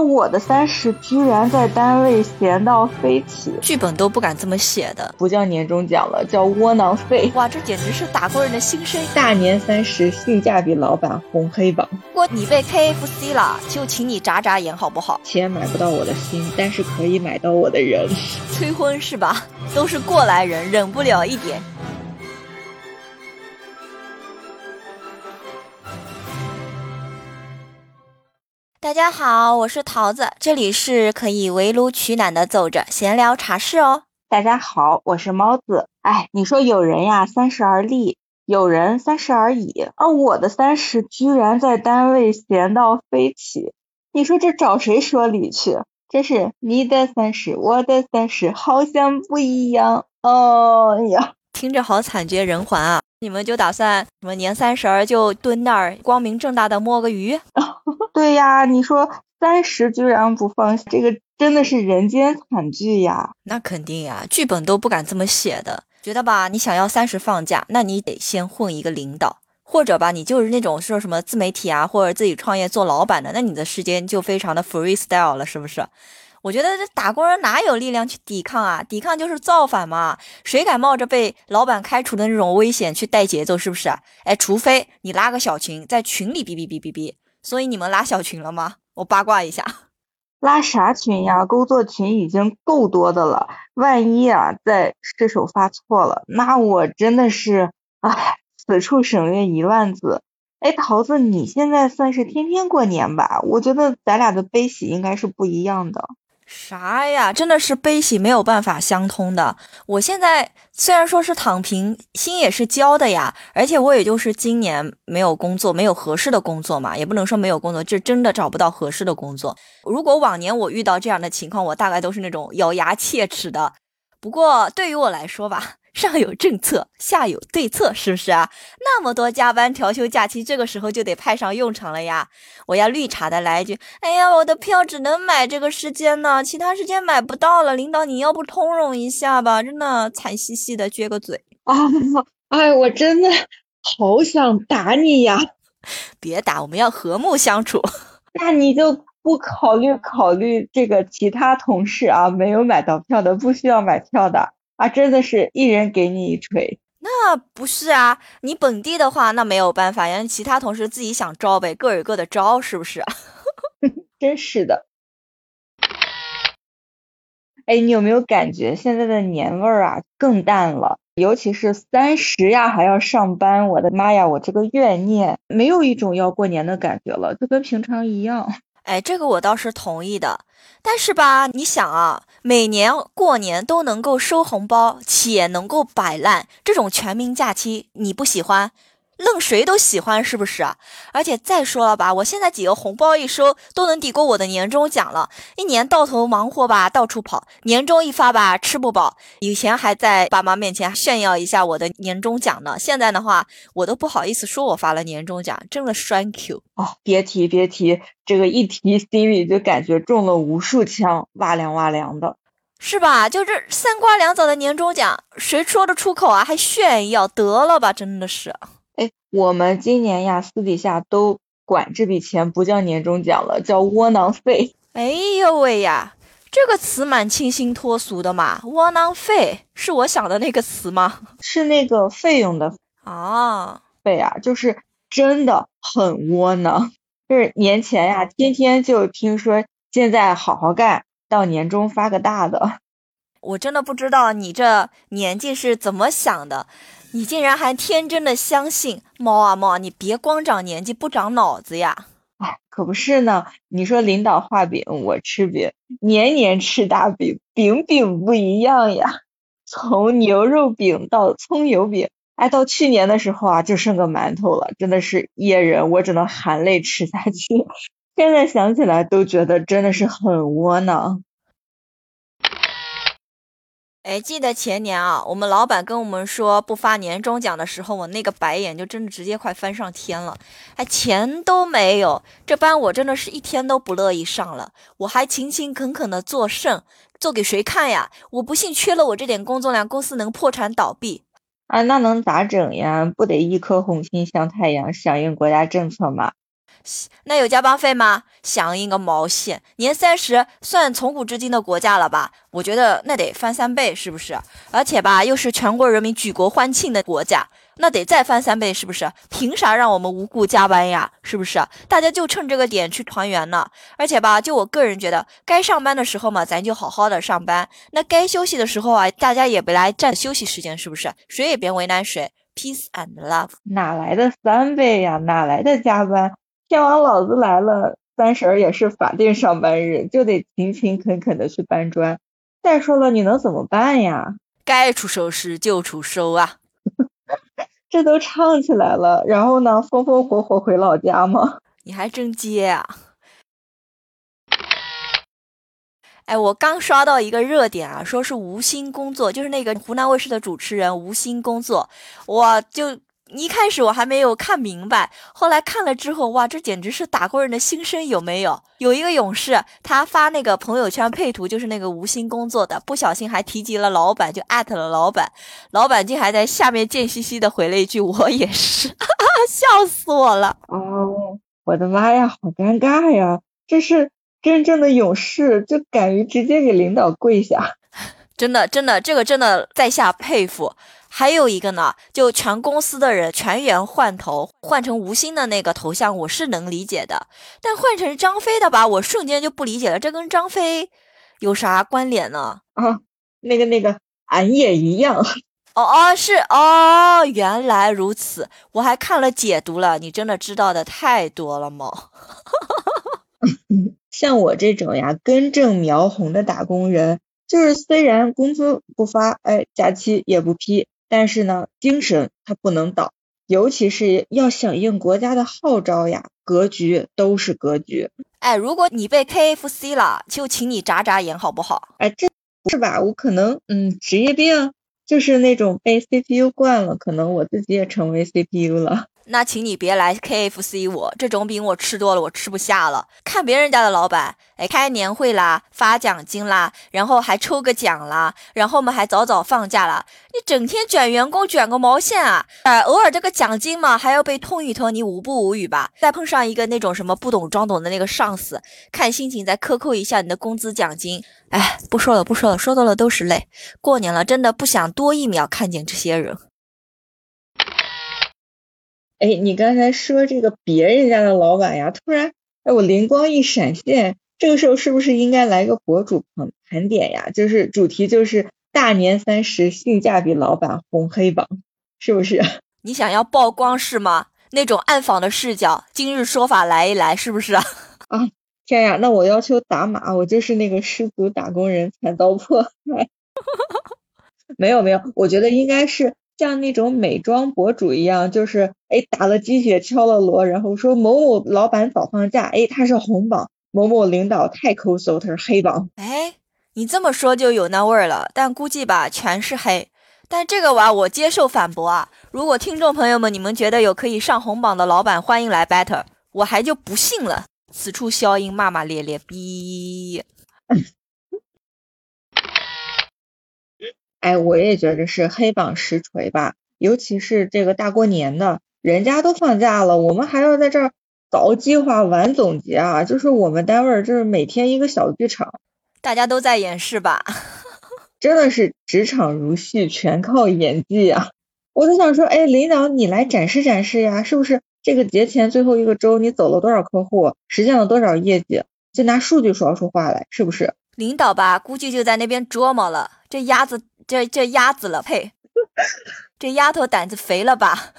我的三十居然在单位闲到飞起，剧本都不敢这么写的，不叫年终奖了，叫窝囊废。哇，这简直是打工人的心声。大年三十，性价比老板红黑榜。如果你被 KFC 了，就请你眨眨眼好不好？钱买不到我的心，但是可以买到我的人。催婚是吧？都是过来人，忍不了一点。大家好，我是桃子，这里是可以围炉取暖的走着闲聊茶室哦。大家好，我是猫子。哎，你说有人呀三十而立，有人三十而已，而我的三十居然在单位闲到飞起，你说这找谁说理去？真是你的三十，我的三十好像不一样。哎呀，听着好惨绝人寰啊！你们就打算什么年三十儿就蹲那儿光明正大的摸个鱼？对呀，你说三十居然不放，这个真的是人间惨剧呀！那肯定呀，剧本都不敢这么写的。觉得吧，你想要三十放假，那你得先混一个领导，或者吧，你就是那种说什么自媒体啊，或者自己创业做老板的，那你的时间就非常的 freestyle 了，是不是？我觉得这打工人哪有力量去抵抗啊？抵抗就是造反嘛！谁敢冒着被老板开除的那种危险去带节奏？是不是？哎，除非你拉个小群，在群里哔哔哔哔哔。所以你们拉小群了吗？我八卦一下。拉啥群呀？工作群已经够多的了，万一啊再失手发错了，那我真的是唉，此处省略一万字。哎，桃子，你现在算是天天过年吧？我觉得咱俩的悲喜应该是不一样的。啥呀？真的是悲喜没有办法相通的。我现在虽然说是躺平，心也是焦的呀。而且我也就是今年没有工作，没有合适的工作嘛，也不能说没有工作，就真的找不到合适的工作。如果往年我遇到这样的情况，我大概都是那种咬牙切齿的。不过对于我来说吧。上有政策，下有对策，是不是啊？那么多加班、调休、假期，这个时候就得派上用场了呀！我要绿茶的来一句：“哎呀，我的票只能买这个时间呢，其他时间买不到了。”领导，你要不通融一下吧？真的惨兮兮的撅个嘴 啊！哎，我真的好想打你呀！别打，我们要和睦相处。那你就不考虑考虑这个其他同事啊？没有买到票的，不需要买票的。啊，真的是一人给你一锤，那不是啊？你本地的话，那没有办法，让其他同事自己想招呗，各有各的招，是不是？真是的。哎，你有没有感觉现在的年味儿啊更淡了？尤其是三十呀，还要上班，我的妈呀，我这个怨念没有一种要过年的感觉了，就跟平常一样。哎，这个我倒是同意的，但是吧，你想啊，每年过年都能够收红包，且能够摆烂，这种全民假期，你不喜欢？愣谁都喜欢，是不是啊？而且再说了吧，我现在几个红包一收，都能抵过我的年终奖了。一年到头忙活吧，到处跑，年终一发吧，吃不饱。以前还在爸妈面前炫耀一下我的年终奖呢，现在的话，我都不好意思说我发了年终奖，真的 thank you 哦。别提别提，这个一提心里就感觉中了无数枪，哇凉哇凉的，是吧？就这三瓜两枣的年终奖，谁说得出口啊？还炫耀，得了吧，真的是。哎，我们今年呀，私底下都管这笔钱不叫年终奖了，叫窝囊废。哎呦喂呀，这个词蛮清新脱俗的嘛，窝囊废是我想的那个词吗？是那个费用的啊，费啊，就是真的很窝囊。就是年前呀，天天就听说现在好好干，到年终发个大的。我真的不知道你这年纪是怎么想的。你竟然还天真的相信猫啊猫，你别光长年纪不长脑子呀！哎，可不是呢。你说领导画饼，我吃饼，年年吃大饼，饼饼不一样呀。从牛肉饼到葱油饼，哎，到去年的时候啊，就剩个馒头了，真的是噎人，我只能含泪吃下去。现在想起来都觉得真的是很窝囊。哎，记得前年啊，我们老板跟我们说不发年终奖的时候，我那个白眼就真的直接快翻上天了。哎，钱都没有，这班我真的是一天都不乐意上了。我还勤勤恳恳的做甚，做给谁看呀？我不信缺了我这点工作量，公司能破产倒闭？啊，那能咋整呀？不得一颗红心向太阳，响应国家政策吗？那有加班费吗？响应个毛线！年三十算从古至今的国家了吧？我觉得那得翻三倍，是不是？而且吧，又是全国人民举国欢庆的国家，那得再翻三倍，是不是？凭啥让我们无故加班呀？是不是？大家就趁这个点去团圆呢？而且吧，就我个人觉得，该上班的时候嘛，咱就好好的上班；那该休息的时候啊，大家也别来占休息时间，是不是？谁也别为难谁，peace and love。哪来的三倍呀？哪来的加班？天王老子来了，三十儿也是法定上班日，就得勤勤恳恳的去搬砖。再说了，你能怎么办呀？该出手时就出手啊！这都唱起来了，然后呢，风风火火回老家吗？你还真接啊！哎，我刚刷到一个热点啊，说是无心工作，就是那个湖南卫视的主持人无心工作，我就。一开始我还没有看明白，后来看了之后，哇，这简直是打工人的心声，有没有？有一个勇士，他发那个朋友圈配图，就是那个无心工作的，不小心还提及了老板，就艾特了老板，老板竟还在下面贱兮兮的回了一句：“我也是。”笑死我了！哦，我的妈呀，好尴尬呀！这是真正的勇士，就敢于直接给领导跪下，真的，真的，这个真的在下佩服。还有一个呢，就全公司的人全员换头，换成吴昕的那个头像，我是能理解的。但换成张飞的吧，我瞬间就不理解了，这跟张飞有啥关联呢？啊，那个那个，俺也一样。哦哦，是哦，原来如此，我还看了解读了。你真的知道的太多了吗？像我这种呀，根正苗红的打工人，就是虽然工资不发，哎，假期也不批。但是呢，精神它不能倒，尤其是要响应国家的号召呀，格局都是格局。哎，如果你被 KFC 了，就请你眨眨眼好不好？哎，这是吧？我可能嗯，职业病就是那种被 CPU 惯了，可能我自己也成为 CPU 了。那请你别来 KFC，我这种饼我吃多了，我吃不下了。看别人家的老板，哎，开年会啦，发奖金啦，然后还抽个奖啦，然后嘛还早早放假了。你整天卷员工卷个毛线啊！呃，偶尔这个奖金嘛还要被痛一痛，你无不无语吧？再碰上一个那种什么不懂装懂的那个上司，看心情再克扣一下你的工资奖金。哎，不说了不说了，说多了都是泪。过年了，真的不想多一秒看见这些人。哎，你刚才说这个别人家的老板呀，突然，哎，我灵光一闪现，这个时候是不是应该来个博主盘盘点呀？就是主题就是大年三十性价比老板红黑榜，是不是？你想要曝光是吗？那种暗访的视角，今日说法来一来，是不是啊？啊，天呀，那我要求打码，我就是那个失足打工人惨遭迫害。没有没有，我觉得应该是。像那种美妆博主一样，就是哎打了鸡血敲了锣，然后说某某老板早放假，哎他是红榜，某某领导太抠搜，他是黑榜。哎，你这么说就有那味儿了，但估计吧全是黑。但这个娃我接受反驳啊！如果听众朋友们你们觉得有可以上红榜的老板，欢迎来 battle，我还就不信了。此处消音，骂骂咧咧，逼。哎，我也觉得是黑榜实锤吧，尤其是这个大过年的，人家都放假了，我们还要在这儿早计划晚总结啊，就是我们单位儿就是每天一个小剧场，大家都在演是吧？真的是职场如戏，全靠演技啊！我就想说，哎，领导你来展示展示呀，是不是这个节前最后一个周你走了多少客户，实现了多少业绩，就拿数据说出话来，是不是？领导吧，估计就在那边琢磨了，这鸭子。这这鸭子了呸！这丫头胆子肥了吧？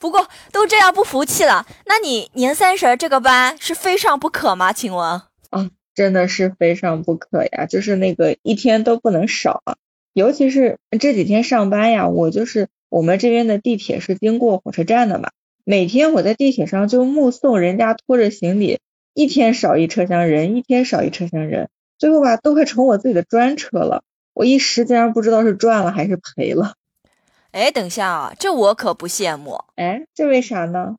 不过都这样不服气了，那你年三十这个班是非上不可吗？请问？啊，真的是非上不可呀，就是那个一天都不能少啊。尤其是这几天上班呀，我就是我们这边的地铁是经过火车站的嘛，每天我在地铁上就目送人家拖着行李，一天少一车厢人，一天少一车厢人，最后吧都快成我自己的专车了。我一时竟然不知道是赚了还是赔了。哎，等一下啊，这我可不羡慕。哎，这为啥呢？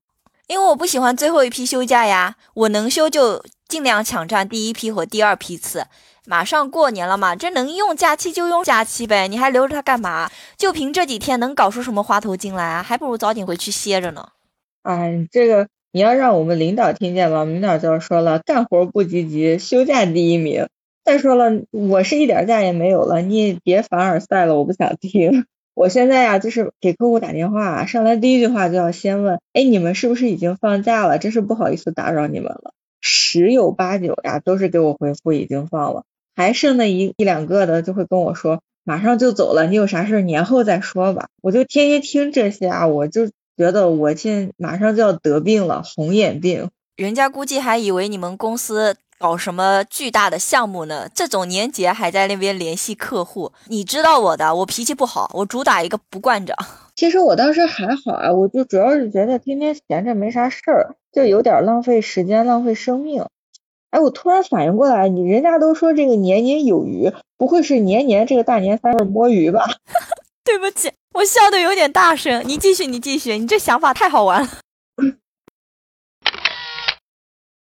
因为我不喜欢最后一批休假呀。我能休就尽量抢占第一批和第二批次。马上过年了嘛，这能用假期就用假期呗，你还留着它干嘛？就凭这几天能搞出什么花头金来啊？还不如早点回去歇着呢。哎，这个你要让我们领导听见了，领导就要说了，干活不积极，休假第一名。再说了，我是一点假也没有了，你也别凡尔赛了，我不想听。我现在呀，就是给客户打电话，上来第一句话就要先问，哎，你们是不是已经放假了？真是不好意思打扰你们了。十有八九呀，都是给我回复已经放了，还剩那一一两个的就会跟我说马上就走了，你有啥事年后再说吧。我就天天听这些啊，我就觉得我现马上就要得病了，红眼病。人家估计还以为你们公司。搞什么巨大的项目呢？这种年节还在那边联系客户，你知道我的，我脾气不好，我主打一个不惯着。其实我当时还好啊，我就主要是觉得天天闲着没啥事儿，就有点浪费时间，浪费生命。哎，我突然反应过来，你人家都说这个年年有余，不会是年年这个大年三十摸鱼吧？对不起，我笑的有点大声，你继续，你继续，你这想法太好玩了。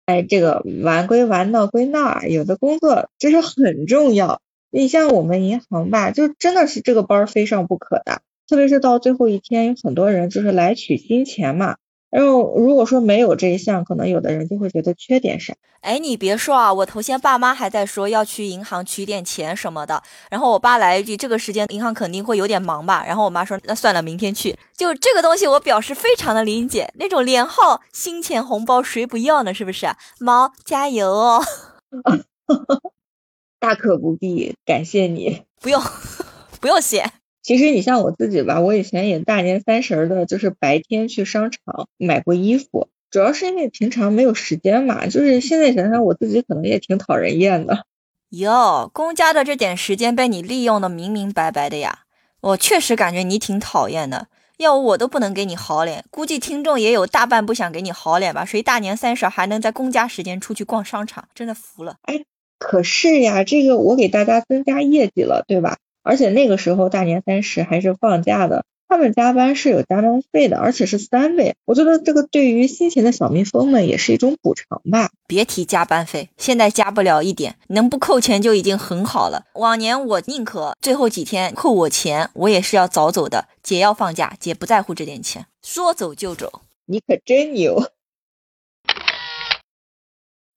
哎，这个玩归玩，闹归闹啊，有的工作就是很重要。你像我们银行吧，就真的是这个班非上不可的，特别是到最后一天，有很多人就是来取金钱嘛。然后如果说没有这一项，可能有的人就会觉得缺点啥。哎，你别说啊，我头先爸妈还在说要去银行取点钱什么的，然后我爸来一句这个时间银行肯定会有点忙吧，然后我妈说那算了，明天去。就这个东西我表示非常的理解，那种连号新钱红包谁不要呢？是不是？猫加油哦！大可不必，感谢你，不用 不用谢。其实你像我自己吧，我以前也大年三十的，就是白天去商场买过衣服，主要是因为平常没有时间嘛。就是现在想想，我自己可能也挺讨人厌的。哟，公家的这点时间被你利用的明明白白的呀！我确实感觉你挺讨厌的，要我都不能给你好脸。估计听众也有大半不想给你好脸吧？谁大年三十还能在公家时间出去逛商场？真的服了。哎，可是呀，这个我给大家增加业绩了，对吧？而且那个时候大年三十还是放假的，他们加班是有加班费的，而且是三倍。我觉得这个对于辛勤的小蜜蜂们也是一种补偿吧。别提加班费，现在加不了一点，能不扣钱就已经很好了。往年我宁可最后几天扣我钱，我也是要早走的。姐要放假，姐不在乎这点钱，说走就走。你可真牛！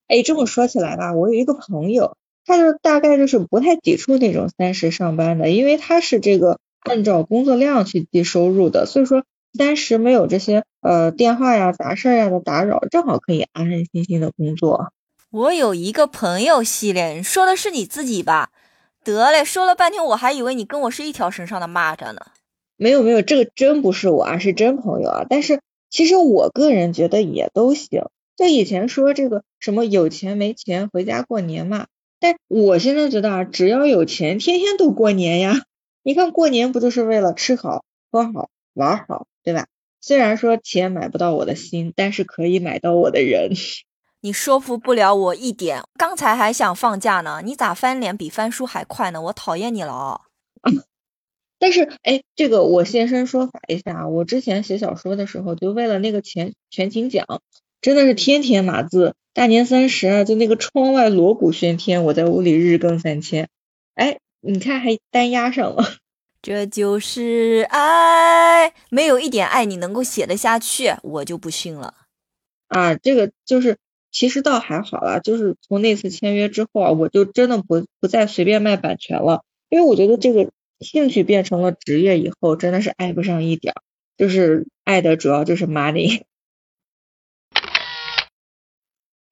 哎，这么说起来吧，我有一个朋友。他就大概就是不太抵触那种三十上班的，因为他是这个按照工作量去计收入的，所以说三十没有这些呃电话呀、杂事呀的打扰，正好可以安安心心的工作。我有一个朋友系列，说的是你自己吧？得嘞，说了半天我还以为你跟我是一条绳上的蚂蚱呢。没有没有，这个真不是我啊，是真朋友啊。但是其实我个人觉得也都行。就以前说这个什么有钱没钱回家过年嘛。但我现在觉得啊，只要有钱，天天都过年呀。你看过年不就是为了吃好、喝好、玩好，对吧？虽然说钱买不到我的心，但是可以买到我的人。你说服不了我一点。刚才还想放假呢，你咋翻脸比翻书还快呢？我讨厌你了啊！但是哎，这个我现身说法一下，我之前写小说的时候，就为了那个全全勤奖，真的是天天码字。大年三十啊，就那个窗外锣鼓喧天，我在屋里日更三千。哎，你看还单押上了。这就是爱，没有一点爱你能够写得下去，我就不信了。啊，这个就是其实倒还好啦，就是从那次签约之后啊，我就真的不不再随便卖版权了，因为我觉得这个兴趣变成了职业以后，真的是爱不上一点，就是爱的主要就是 money。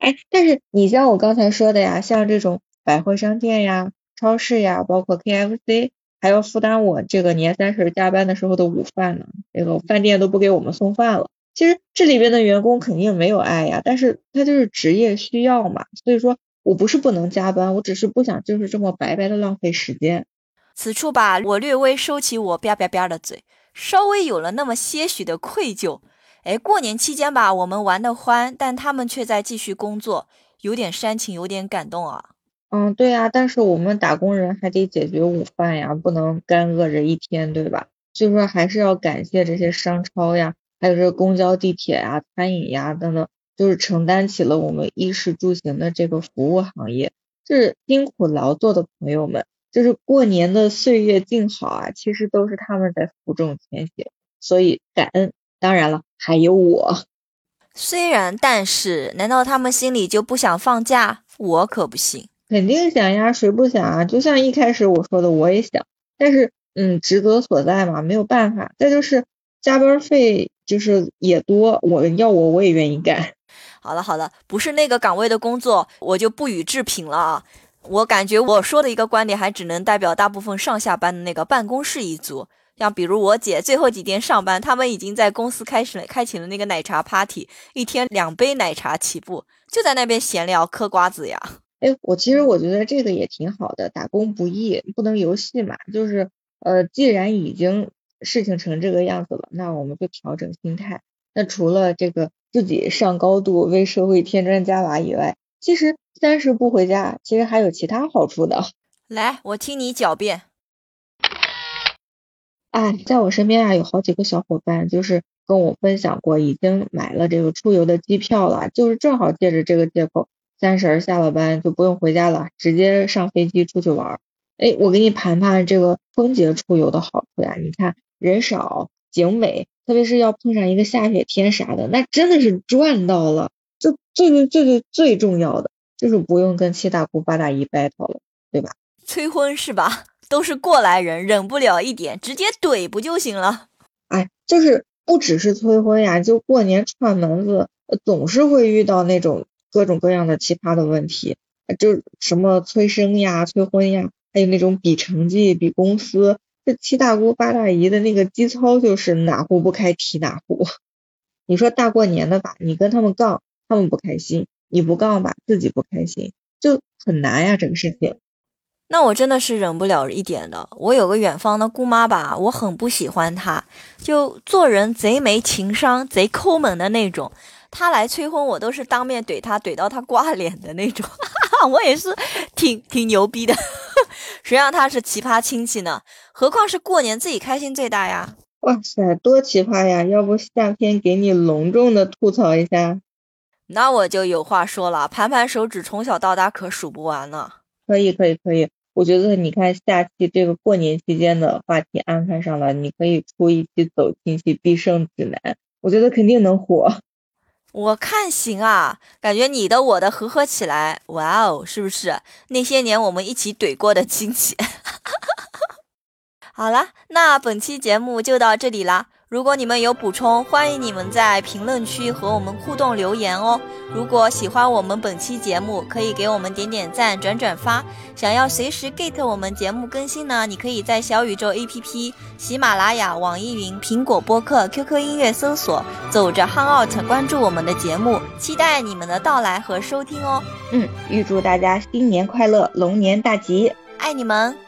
哎，但是你像我刚才说的呀，像这种百货商店呀、超市呀，包括 KFC，还要负担我这个年三十加班的时候的午饭呢。这个饭店都不给我们送饭了。其实这里边的员工肯定没有爱呀，但是他就是职业需要嘛。所以说我不是不能加班，我只是不想就是这么白白的浪费时间。此处吧，我略微收起我吧吧吧的嘴，稍微有了那么些许的愧疚。哎，过年期间吧，我们玩的欢，但他们却在继续工作，有点煽情，有点感动啊。嗯，对呀，但是我们打工人还得解决午饭呀，不能干饿着一天，对吧？所以说还是要感谢这些商超呀，还有这公交、地铁呀、餐饮呀等等，就是承担起了我们衣食住行的这个服务行业，就是辛苦劳作的朋友们，就是过年的岁月静好啊，其实都是他们在负重前行，所以感恩。当然了。还有我，虽然，但是，难道他们心里就不想放假？我可不信。肯定想呀，谁不想啊？就像一开始我说的，我也想，但是，嗯，职责所在嘛，没有办法。再就是加班费就是也多，我要我我也愿意干。好了好了，不是那个岗位的工作，我就不予置评了啊。我感觉我说的一个观点，还只能代表大部分上下班的那个办公室一族。像比如我姐最后几天上班，他们已经在公司开始了开启了那个奶茶 party，一天两杯奶茶起步，就在那边闲聊嗑瓜子呀。哎，我其实我觉得这个也挺好的，打工不易，不能游戏嘛。就是呃，既然已经事情成这个样子了，那我们就调整心态。那除了这个自己上高度为社会添砖加瓦以外，其实三十不回家，其实还有其他好处的。来，我听你狡辩。哎，在我身边啊，有好几个小伙伴就是跟我分享过，已经买了这个出游的机票了，就是正好借着这个借口，三十下了班就不用回家了，直接上飞机出去玩。哎，我给你盘盘这个春节出游的好处呀，你看人少景美，特别是要碰上一个下雪天啥的，那真的是赚到了。就最最最最最重要的就是不用跟七大姑八大姨 battle 了，对吧？催婚是吧？都是过来人，忍不了一点，直接怼不就行了？哎，就是不只是催婚呀，就过年串门子，总是会遇到那种各种各样的奇葩的问题，就什么催生呀、催婚呀，还有那种比成绩、比公司，这七大姑八大姨的那个基操就是哪壶不开提哪壶。你说大过年的吧，你跟他们杠，他们不开心；你不杠吧，自己不开心，就很难呀，这个事情。那我真的是忍不了一点的。我有个远方的姑妈吧，我很不喜欢她，就做人贼没情商、贼抠门的那种。她来催婚，我都是当面怼她，怼到她挂脸的那种。我也是挺挺牛逼的，谁让她是奇葩亲戚呢？何况是过年自己开心最大呀！哇塞，多奇葩呀！要不下篇给你隆重的吐槽一下？那我就有话说了，盘盘手指，从小到大可数不完呢。可以，可以，可以。我觉得你看下期这个过年期间的话题安排上了，你可以出一期走亲戚必胜指南，我觉得肯定能火。我看行啊，感觉你的我的合合起来，哇哦，是不是那些年我们一起怼过的亲戚？好了，那本期节目就到这里啦。如果你们有补充，欢迎你们在评论区和我们互动留言哦。如果喜欢我们本期节目，可以给我们点点赞、转转发。想要随时 get 我们节目更新呢，你可以在小宇宙 APP、喜马拉雅、网易云、苹果播客、QQ 音乐搜索“走着 Hang Out”，关注我们的节目，期待你们的到来和收听哦。嗯，预祝大家新年快乐，龙年大吉，爱你们。